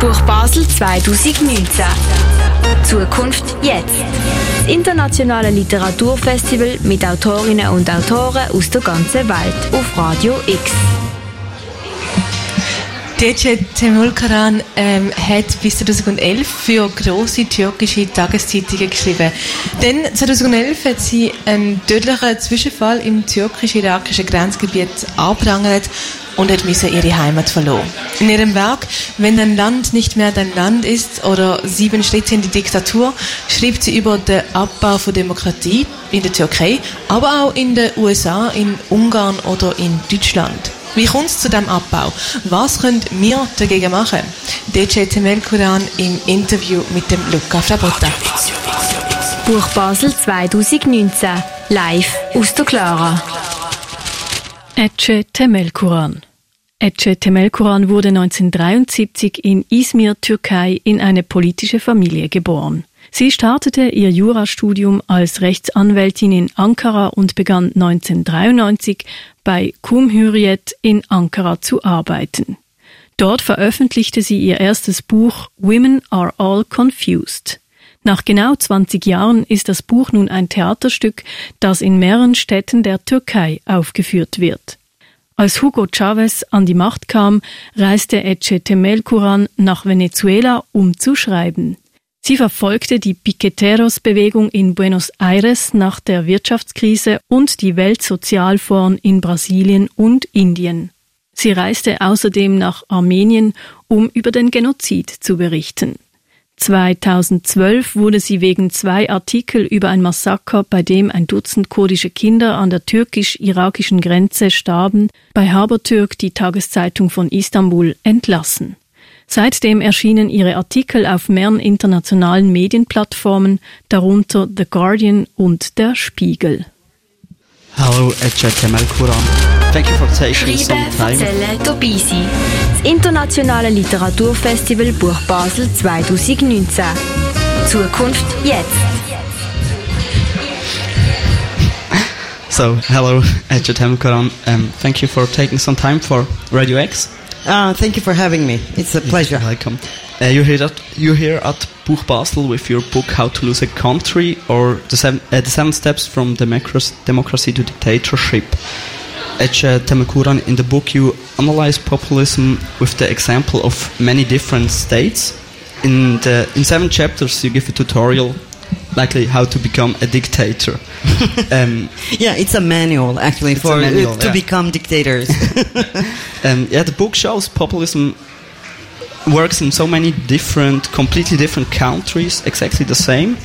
Buch Basel 2019. Zukunft jetzt. Das internationale Literaturfestival mit Autorinnen und Autoren aus der ganzen Welt auf Radio X. DJ Temul Karan ähm, hat bis 2011 für große türkische Tageszeitungen geschrieben. Dann 2011 hat sie einen tödlichen Zwischenfall im türkisch-irakischen Grenzgebiet angeprangert und hat müssen ihre Heimat verloren. In ihrem Werk Wenn dein Land nicht mehr dein Land ist oder Sieben Schritte in die Diktatur schreibt sie über den Abbau von Demokratie in der Türkei, aber auch in den USA, in Ungarn oder in Deutschland. Wie kommt es zu diesem Abbau? Was können wir dagegen machen? DJ Temel Kuran im Interview mit dem Luca Frabotta. Buch Basel 2019, live aus der Clara. Ece Temelkuran. Ece Temelkuran wurde 1973 in Izmir, Türkei, in eine politische Familie geboren. Sie startete ihr Jurastudium als Rechtsanwältin in Ankara und begann 1993 bei Cumhuriyet in Ankara zu arbeiten. Dort veröffentlichte sie ihr erstes Buch Women Are All Confused. Nach genau 20 Jahren ist das Buch nun ein Theaterstück, das in mehreren Städten der Türkei aufgeführt wird. Als Hugo Chavez an die Macht kam, reiste Ece Temelkuran nach Venezuela, um zu schreiben. Sie verfolgte die Piqueteros-Bewegung in Buenos Aires nach der Wirtschaftskrise und die Weltsozialfonds in Brasilien und Indien. Sie reiste außerdem nach Armenien, um über den Genozid zu berichten. 2012 wurde sie wegen zwei Artikel über ein Massaker, bei dem ein Dutzend kurdische Kinder an der türkisch-irakischen Grenze starben, bei Habertürk, die Tageszeitung von Istanbul, entlassen. Seitdem erschienen ihre Artikel auf mehreren internationalen Medienplattformen, darunter The Guardian und Der Spiegel. Hallo, Kemal Kuran. Thank you for taking some time. Dabei sein. Das internationale Literaturfestival Buch Basel 2019. Zukunft jetzt. So, hello, Ecce Kemal Kuran. Um, thank you for taking some time for Radio X. Uh, thank you for having me. It's a pleasure. You're welcome. Uh, you're here at you're here at Buch Basel with your book How to Lose a Country or the seven, uh, the seven steps from democracy, democracy to dictatorship. Ece Temelkuran, in the book you analyze populism with the example of many different states. In the in seven chapters you give a tutorial likely how to become a dictator. um, Yeah, it's a manual actually for manual, to yeah. become dictators. um, yeah, the book shows populism works in so many different, completely different countries, exactly the same.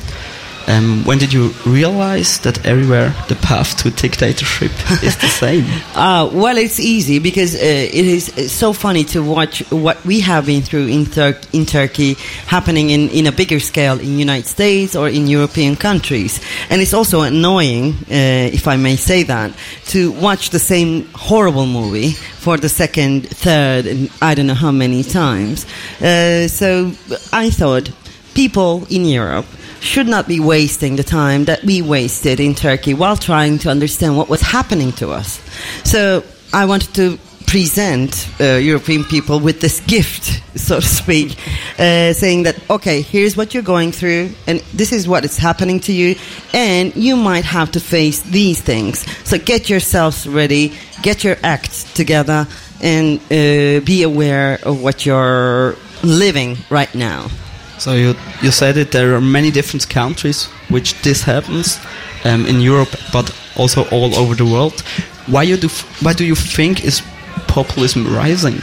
Um, when did you realize that everywhere the path to dictatorship is the same? Uh, well, it's easy because uh, it is uh, so funny to watch what we have been through in, Tur- in Turkey happening in, in a bigger scale in United States or in European countries. And it's also annoying, uh, if I may say that, to watch the same horrible movie for the second, third, and I don't know how many times. Uh, so I thought people in Europe should not be wasting the time that we wasted in Turkey while trying to understand what was happening to us. So I wanted to present uh, European people with this gift, so to speak, uh, saying that, okay, here's what you're going through, and this is what is happening to you, and you might have to face these things. So get yourselves ready, get your act together, and uh, be aware of what you're living right now. So you you said it. There are many different countries which this happens um, in Europe, but also all over the world. Why you do? Why do you think is populism rising?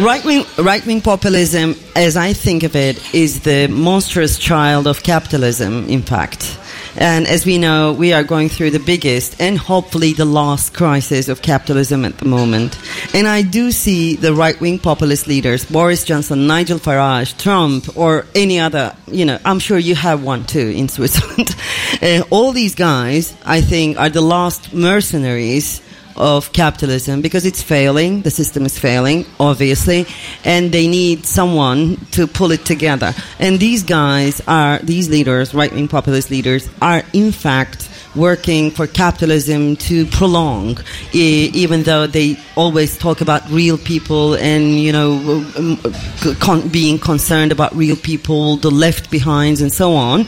Right wing, right wing populism, as I think of it, is the monstrous child of capitalism, in fact. And as we know, we are going through the biggest and hopefully the last crisis of capitalism at the moment. And I do see the right wing populist leaders, Boris Johnson, Nigel Farage, Trump, or any other, you know, I'm sure you have one too in Switzerland. uh, all these guys, I think, are the last mercenaries of capitalism because it's failing. The system is failing, obviously, and they need someone to pull it together. And these guys are, these leaders, right wing populist leaders, are in fact working for capitalism to prolong, even though they always talk about real people and you know um, being concerned about real people, the left behinds, and so on.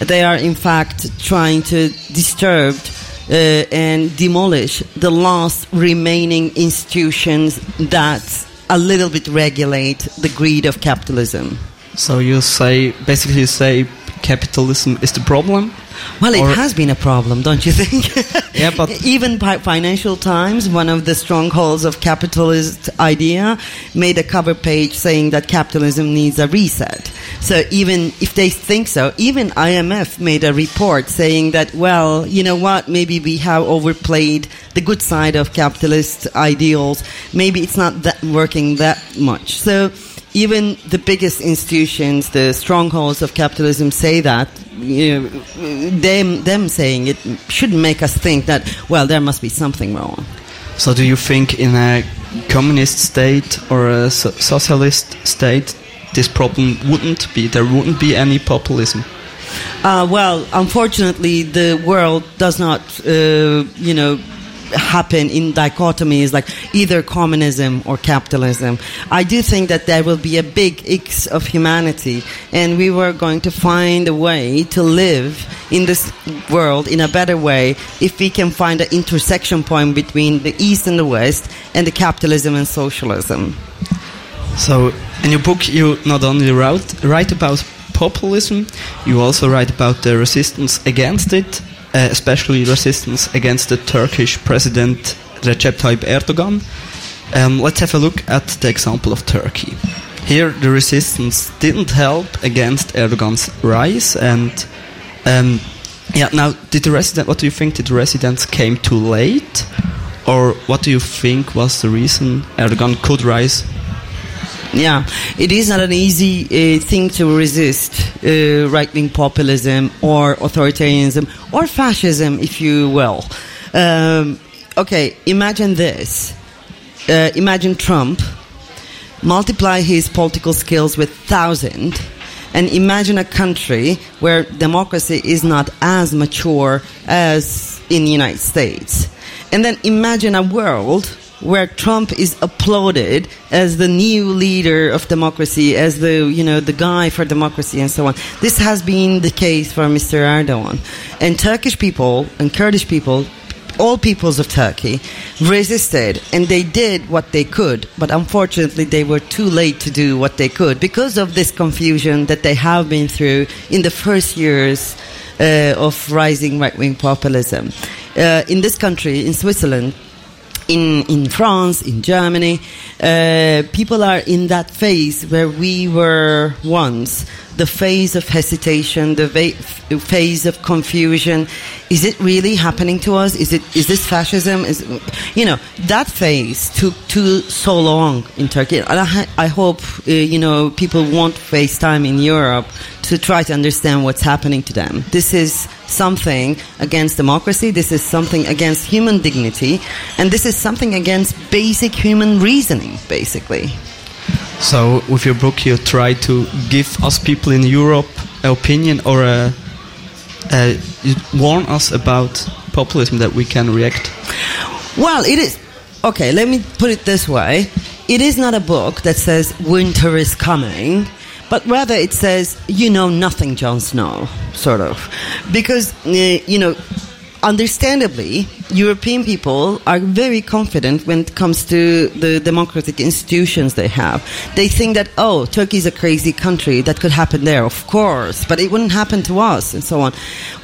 They are in fact trying to disturb. Uh, and demolish the last remaining institutions that a little bit regulate the greed of capitalism. So you say, basically, you say capitalism is the problem. Well, it has been a problem, don't you think? Yeah, but- even Financial Times, one of the strongholds of capitalist idea, made a cover page saying that capitalism needs a reset. So even if they think so, even IMF made a report saying that, well, you know what, maybe we have overplayed the good side of capitalist ideals. Maybe it's not that working that much. So even the biggest institutions, the strongholds of capitalism, say that. You know, them, them saying it should make us think that well, there must be something wrong. So do you think in a communist state or a so- socialist state, this problem wouldn't be? There wouldn't be any populism. Uh, well, unfortunately, the world does not, uh, you know, happen in dichotomies like either communism or capitalism. I do think that there will be a big X of humanity, and we were going to find a way to live in this world in a better way if we can find an intersection point between the East and the West and the capitalism and socialism. So in your book, you not only write, write about populism, you also write about the resistance against it, uh, especially resistance against the Turkish president Recep Tayyip Erdogan. Um, let's have a look at the example of Turkey. Here, the resistance didn't help against Erdogan's rise, and um, yeah. Now, did the resident? What do you think? Did the residents came too late, or what do you think was the reason Erdogan could rise Yeah, it is not an easy uh, thing to resist uh, right wing populism or authoritarianism or fascism, if you will. Um, okay, imagine this. Uh, imagine Trump multiply his political skills with thousand and imagine a country where democracy is not as mature as in the United States. And then imagine a world where Trump is applauded as the new leader of democracy, as the you know the guy for democracy and so on. This has been the case for Mr. Erdogan. And Turkish people and Kurdish people all peoples of Turkey resisted and they did what they could, but unfortunately they were too late to do what they could because of this confusion that they have been through in the first years uh, of rising right wing populism. Uh, in this country, in Switzerland, in, in France, in Germany, uh, people are in that phase where we were once. The phase of hesitation, the va- phase of confusion. Is it really happening to us? Is it? Is this fascism? Is you know that phase took too so long in Turkey, and I, I hope uh, you know people won't waste time in Europe to try to understand what's happening to them. This is something against democracy. This is something against human dignity, and this is something against basic human reasoning, basically. So, with your book, you try to give us people in Europe an opinion or a, a, warn us about populism that we can react. Well, it is. Okay, let me put it this way. It is not a book that says winter is coming, but rather it says, you know nothing, Jon Snow, sort of. Because, uh, you know, understandably, European people are very confident when it comes to the democratic institutions they have. They think that, oh, Turkey is a crazy country, that could happen there, of course, but it wouldn't happen to us, and so on.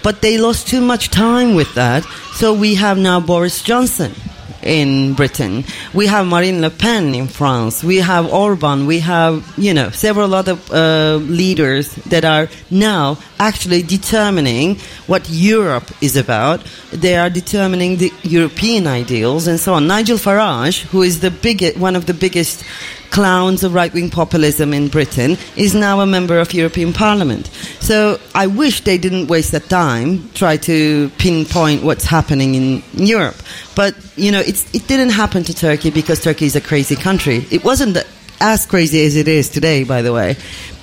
But they lost too much time with that, so we have now Boris Johnson in Britain. We have Marine Le Pen in France. We have Orban. We have, you know, several other uh, leaders that are now actually determining what Europe is about. They are determining the European ideals and so on. Nigel Farage, who is the biggest, one of the biggest clowns of right-wing populism in Britain, is now a member of European Parliament. So I wish they didn't waste that time try to pinpoint what's happening in Europe. But you know, it didn't happen to Turkey because Turkey is a crazy country. It wasn't as crazy as it is today, by the way.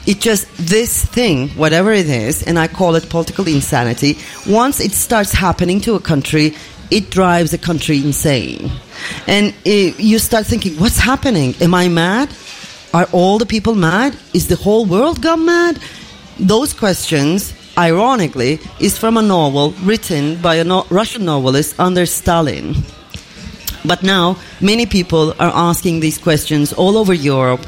It just this thing, whatever it is, and I call it political insanity. Once it starts happening to a country, it drives a country insane, and it, you start thinking, "What's happening? Am I mad? Are all the people mad? Is the whole world gone mad?" Those questions, ironically, is from a novel written by a no- Russian novelist under Stalin. But now, many people are asking these questions all over Europe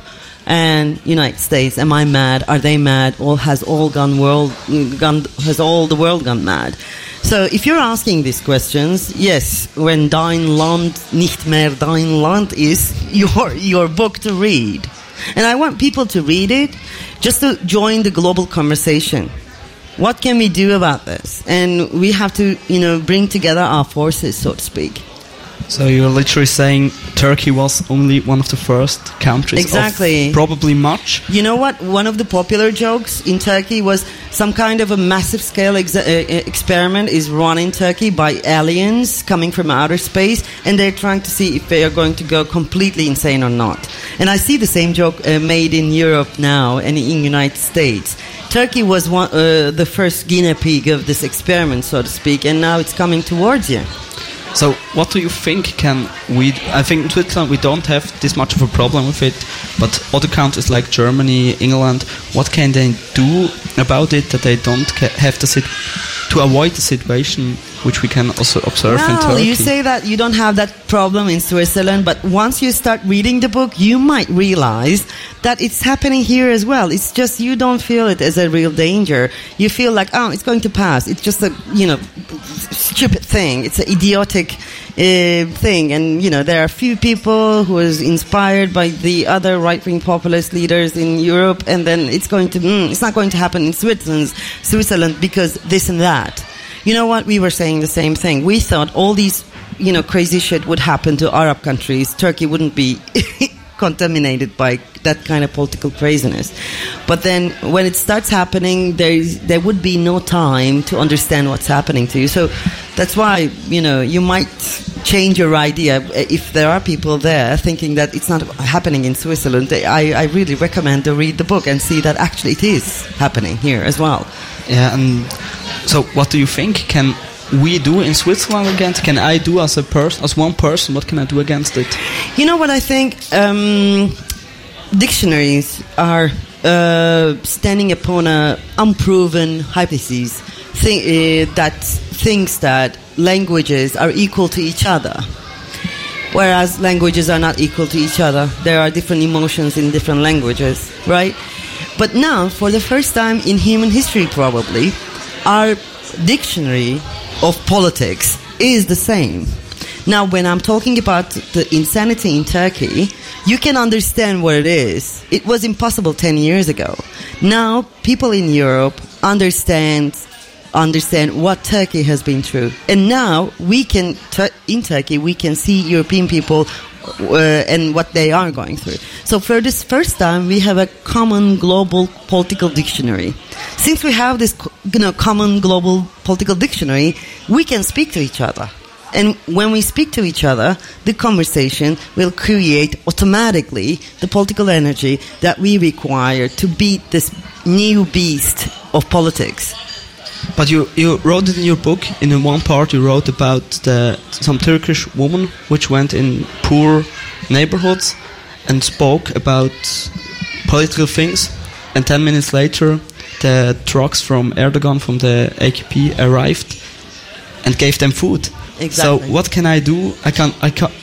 and United States. Am I mad? Are they mad? Or has all gone world gone, has all the world gone mad? So if you're asking these questions, yes, when Dein Land nicht mehr dein Land is your your book to read. And I want people to read it just to join the global conversation. What can we do about this? And we have to, you know, bring together our forces, so to speak. So you're literally saying Turkey was only one of the first countries. Exactly. probably much. You know what? One of the popular jokes in Turkey was some kind of a massive scale ex- uh, experiment is run in Turkey by aliens coming from outer space, and they're trying to see if they are going to go completely insane or not. And I see the same joke uh, made in Europe now and in United States. Turkey was one, uh, the first guinea pig of this experiment, so to speak, and now it's coming towards you. So what do you think can we? I think in Switzerland we don't have this much of a problem with it, but other countries like Germany, England, what can they do about it that they don't have to sit to avoid the situation which we can also observe in Well, Turkey? you say that you don't have that problem in Switzerland, but once you start reading the book, you might realize that it's happening here as well. It's just you don't feel it as a real danger. You feel like, oh, it's going to pass. It's just a, you know, stupid thing. It's an idiotic uh, thing. And, you know, there are a few people who is inspired by the other right-wing populist leaders in Europe, and then it's going to, mm, it's not going to happen in Switzerland, Switzerland because this and that. You know what? We were saying the same thing. We thought all these, you know, crazy shit would happen to Arab countries. Turkey wouldn't be contaminated by that kind of political craziness. But then when it starts happening, there would be no time to understand what's happening to you. So that's why you know you might change your idea if there are people there thinking that it's not happening in Switzerland. I, I really recommend to read the book and see that actually it is happening here as well. Yeah, and so what do you think? Can we do in Switzerland against? Can I do as a person, as one person? What can I do against it? You know what I think? Um, dictionaries are uh, standing upon a unproven hypothesis uh, that thinks that languages are equal to each other. Whereas languages are not equal to each other. There are different emotions in different languages, right? But now, for the first time in human history, probably, our dictionary of politics is the same. Now, when I'm talking about the insanity in Turkey, you can understand what it is. It was impossible 10 years ago. Now, people in Europe understand understand what Turkey has been through. And now we can, in Turkey, we can see European people uh, and what they are going through. So for this first time, we have a common global political dictionary. Since we have this, you know, common global political dictionary, we can speak to each other. And when we speak to each other, the conversation will create automatically the political energy that we require to beat this new beast of politics. But you, you wrote it in your book. In one part, you wrote about the, some Turkish woman which went in poor neighborhoods and spoke about political things. And ten minutes later, the trucks from Erdogan from the AKP arrived and gave them food. Exactly. So what can I do? I can't. I can't.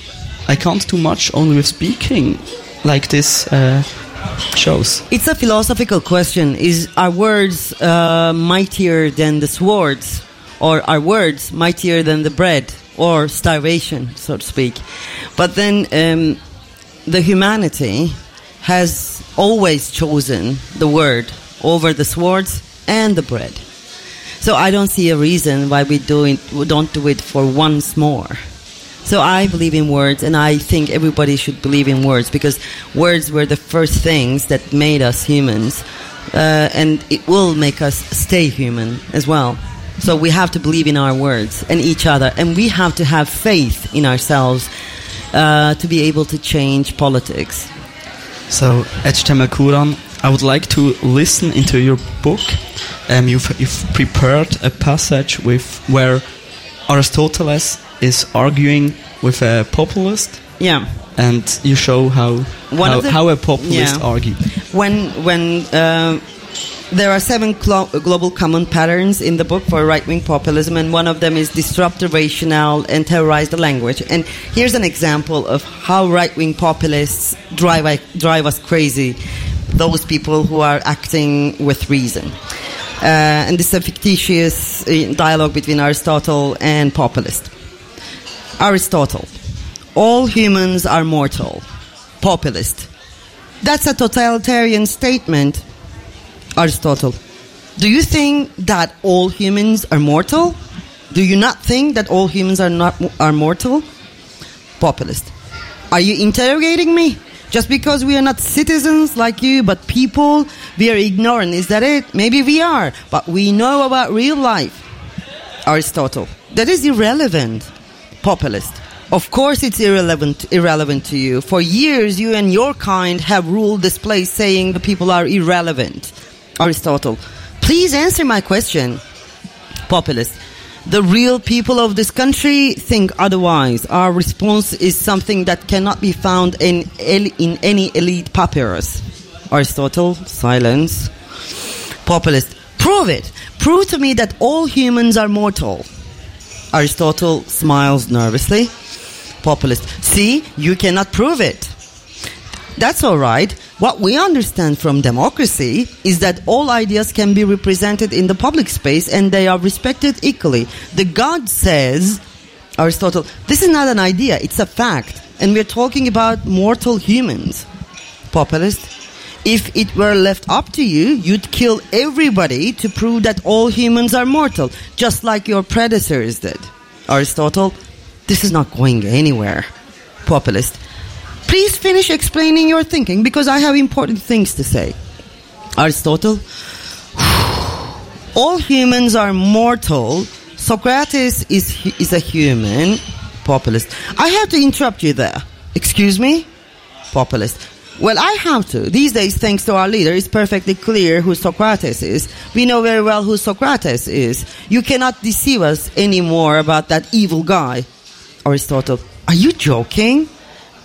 I can't do much only with speaking, like this uh, shows. It's a philosophical question. Is our words uh, mightier than the swords? Or are words mightier than the bread? Or starvation, so to speak? But then um, the humanity has always chosen the word over the swords and the bread. So I don't see a reason why we, do it, we don't do it for once more. So I believe in words, and I think everybody should believe in words because words were the first things that made us humans, uh, and it will make us stay human as well. So we have to believe in our words and each other, and we have to have faith in ourselves uh, to be able to change politics. So, Ece Temelkuran, I would like to listen into your book. Um, you've, you've prepared a passage with where Aristoteles is arguing with a populist. Yeah. And you show how One how, the- how a populist yeah. argue. when when uh, there are seven glo- global common patterns in the book for right-wing populism, and one of them is disrupt the rationale and terrorize the language. And here's an example of how right-wing populists drive drive us crazy. Those people who are acting with reason. Uh, and this is a fictitious uh, dialogue between Aristotle and populist. Aristotle. All humans are mortal. Populist. That's a totalitarian statement. Aristotle. Do you think that all humans are mortal? Do you not think that all humans are not are mortal? Populist. Are you interrogating me? Just because we are not citizens like you, but people, we are ignorant. Is that it? Maybe we are, but we know about real life. Aristotle. That is irrelevant. Populist. Of course it's irrelevant irrelevant to you. For years you and your kind have ruled this place saying the people are irrelevant. Aristotle. Please answer my question. Populist. The real people of this country think otherwise. Our response is something that cannot be found in, in any elite papyrus. Aristotle, silence. Populist. Prove it. Prove to me that all humans are mortal. Aristotle smiles nervously. Populist. See, you cannot prove it. That's all right. What we understand from democracy is that all ideas can be represented in the public space and they are respected equally. The God says, Aristotle, this is not an idea, it's a fact. And we're talking about mortal humans. Populist. If it were left up to you, you'd kill everybody to prove that all humans are mortal, just like your predecessors did. Aristotle, this is not going anywhere. Populist. Please finish explaining your thinking because I have important things to say. Aristotle, all humans are mortal. Socrates is is a human. Populist. I have to interrupt you there. Excuse me? Populist. Well, I have to. These days, thanks to our leader, it's perfectly clear who Socrates is. We know very well who Socrates is. You cannot deceive us anymore about that evil guy. Aristotle. Are you joking?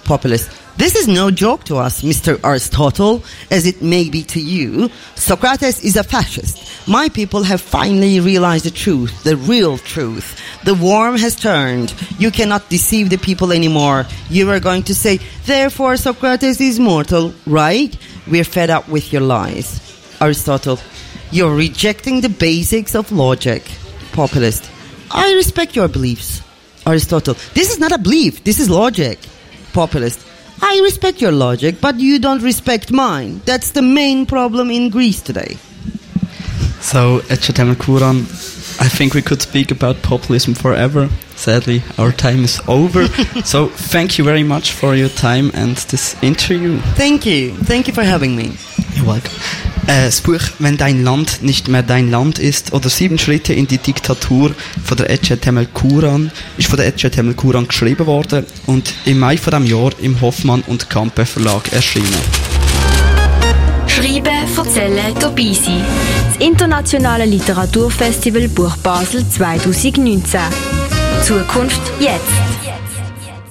Populist. This is no joke to us, Mr. Aristotle, as it may be to you. Socrates is a fascist. My people have finally realized the truth, the real truth. The worm has turned. You cannot deceive the people anymore. You are going to say, therefore Socrates is mortal, right? We're fed up with your lies. Aristotle, you're rejecting the basics of logic. Populist, I respect your beliefs. Aristotle, this is not a belief, this is logic. Populist, I respect your logic, but you don't respect mine. That's the main problem in Greece today. So, Echetemel Kuran, I think we could speak about populism forever. Sadly, our time is over. so, thank you very much for your time and this interview. Thank you. Thank you for having me. You're welcome. Äh, das Buch Wenn dein Land nicht mehr dein Land ist oder Sieben Schritte in die Diktatur von der Ece Temel Kuran ist von der Ece Temel Kuran geschrieben worden und im Mai von dem Jahr im Hoffmann und Kampe Verlag erschienen. Erzählen, dabei sein. Das Internationale Literaturfestival Buch Basel 2019. Zukunft jetzt.